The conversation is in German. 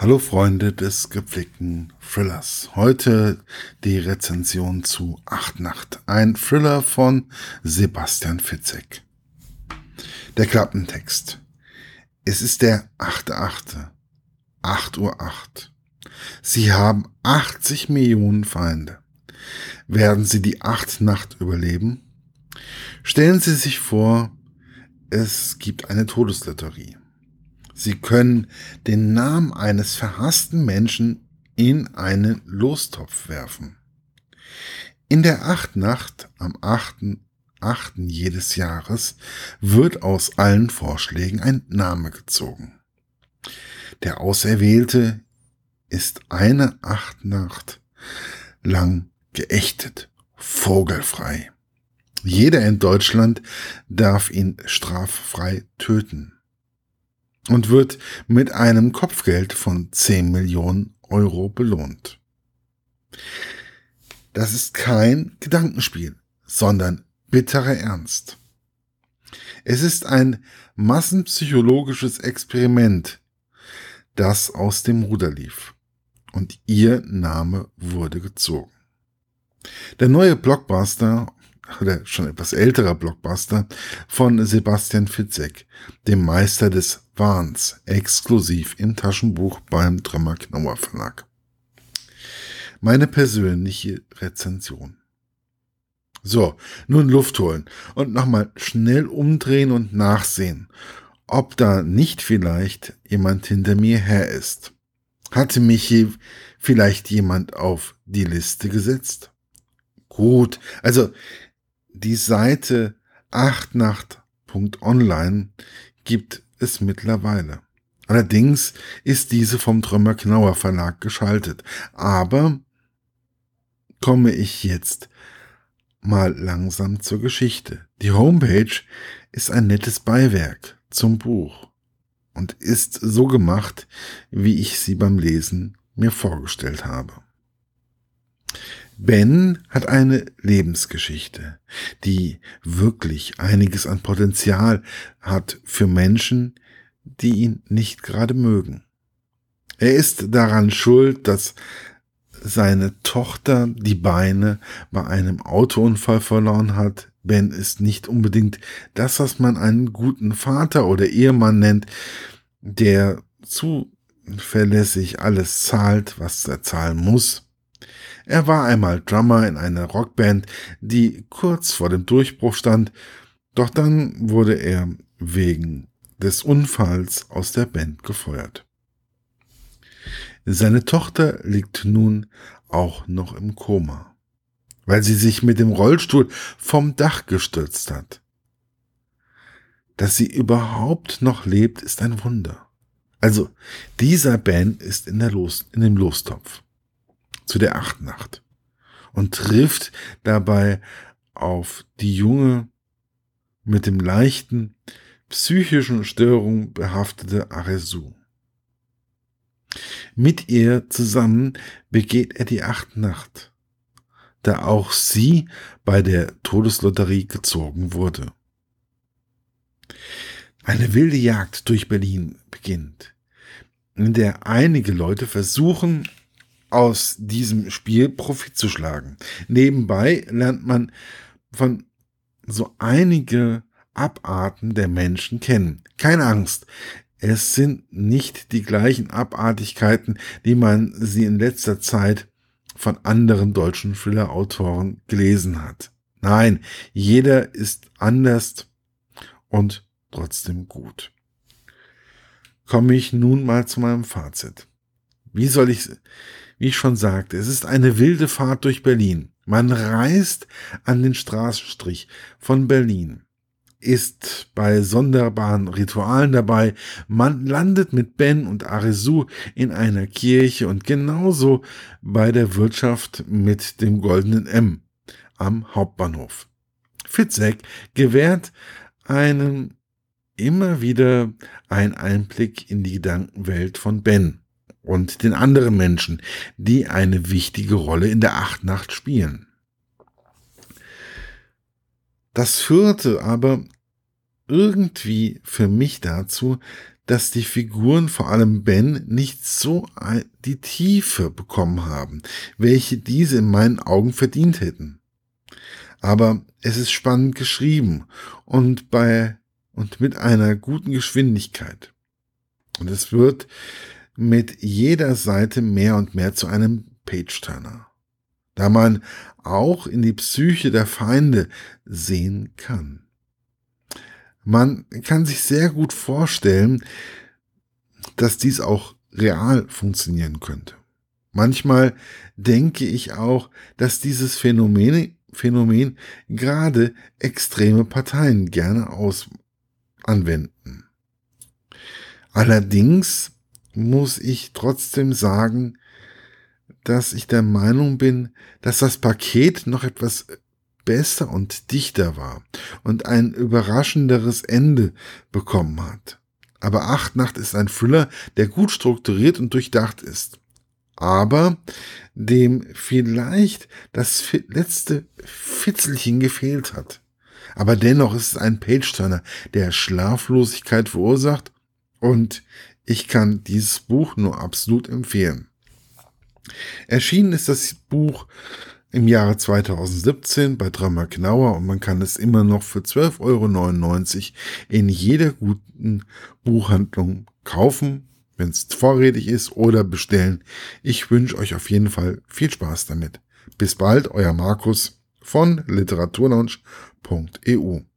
Hallo Freunde des gepflegten Thrillers. Heute die Rezension zu Acht Nacht, ein Thriller von Sebastian Fitzek. Der Klappentext. Es ist der 8.8. 8 Uhr 8. Sie haben 80 Millionen Feinde. Werden Sie die Acht Nacht überleben? Stellen Sie sich vor, es gibt eine Todeslotterie. Sie können den Namen eines verhassten Menschen in einen Lostopf werfen. In der Achtnacht am 8. 8. jedes Jahres wird aus allen Vorschlägen ein Name gezogen. Der Auserwählte ist eine Achtnacht lang geächtet, vogelfrei. Jeder in Deutschland darf ihn straffrei töten und wird mit einem Kopfgeld von 10 Millionen Euro belohnt. Das ist kein Gedankenspiel, sondern bitterer Ernst. Es ist ein massenpsychologisches Experiment, das aus dem Ruder lief. Und ihr Name wurde gezogen. Der neue Blockbuster oder schon etwas älterer Blockbuster von Sebastian Fitzek, dem Meister des Wahns, exklusiv im Taschenbuch beim Drömer Knauer Verlag. Meine persönliche Rezension. So, nun Luft holen und nochmal schnell umdrehen und nachsehen, ob da nicht vielleicht jemand hinter mir her ist. Hatte mich vielleicht jemand auf die Liste gesetzt? Gut, also die Seite achtnacht.online gibt es mittlerweile. Allerdings ist diese vom Trömer Knauer Verlag geschaltet. Aber komme ich jetzt mal langsam zur Geschichte. Die Homepage ist ein nettes Beiwerk zum Buch und ist so gemacht, wie ich sie beim Lesen mir vorgestellt habe. Ben hat eine Lebensgeschichte, die wirklich einiges an Potenzial hat für Menschen, die ihn nicht gerade mögen. Er ist daran schuld, dass seine Tochter die Beine bei einem Autounfall verloren hat. Ben ist nicht unbedingt das, was man einen guten Vater oder Ehemann nennt, der zuverlässig alles zahlt, was er zahlen muss. Er war einmal Drummer in einer Rockband, die kurz vor dem Durchbruch stand, doch dann wurde er wegen des Unfalls aus der Band gefeuert. Seine Tochter liegt nun auch noch im Koma, weil sie sich mit dem Rollstuhl vom Dach gestürzt hat. Dass sie überhaupt noch lebt, ist ein Wunder. Also, dieser Band ist in, der Los, in dem Lostopf zu der Achtnacht und trifft dabei auf die junge, mit dem leichten psychischen Störung behaftete Aresu. Mit ihr zusammen begeht er die Achtnacht, da auch sie bei der Todeslotterie gezogen wurde. Eine wilde Jagd durch Berlin beginnt, in der einige Leute versuchen, aus diesem Spiel Profit zu schlagen. Nebenbei lernt man von so einige Abarten der Menschen kennen. Keine Angst. Es sind nicht die gleichen Abartigkeiten, die man sie in letzter Zeit von anderen deutschen Thriller-Autoren gelesen hat. Nein, jeder ist anders und trotzdem gut. Komme ich nun mal zu meinem Fazit. Wie soll ich wie ich schon sagte, es ist eine wilde Fahrt durch Berlin. Man reist an den Straßenstrich von Berlin, ist bei sonderbaren Ritualen dabei, man landet mit Ben und Arisu in einer Kirche und genauso bei der Wirtschaft mit dem goldenen M am Hauptbahnhof. Fitzek gewährt einem immer wieder ein Einblick in die Gedankenwelt von Ben und den anderen Menschen, die eine wichtige Rolle in der Achtnacht spielen. Das führte aber irgendwie für mich dazu, dass die Figuren, vor allem Ben, nicht so die Tiefe bekommen haben, welche diese in meinen Augen verdient hätten. Aber es ist spannend geschrieben und bei und mit einer guten Geschwindigkeit. Und es wird mit jeder Seite mehr und mehr zu einem Page-Turner, da man auch in die Psyche der Feinde sehen kann. Man kann sich sehr gut vorstellen, dass dies auch real funktionieren könnte. Manchmal denke ich auch, dass dieses Phänomen, Phänomen gerade extreme Parteien gerne aus anwenden. Allerdings muss ich trotzdem sagen, dass ich der Meinung bin, dass das Paket noch etwas besser und dichter war und ein überraschenderes Ende bekommen hat. Aber Acht Nacht ist ein Thriller, der gut strukturiert und durchdacht ist. Aber dem vielleicht das letzte Fitzelchen gefehlt hat. Aber dennoch ist es ein Page-Turner, der Schlaflosigkeit verursacht und ich kann dieses Buch nur absolut empfehlen. Erschienen ist das Buch im Jahre 2017 bei Drama Knauer und man kann es immer noch für 12,99 Euro in jeder guten Buchhandlung kaufen, wenn es vorrätig ist oder bestellen. Ich wünsche euch auf jeden Fall viel Spaß damit. Bis bald, euer Markus von literaturlaunch.eu.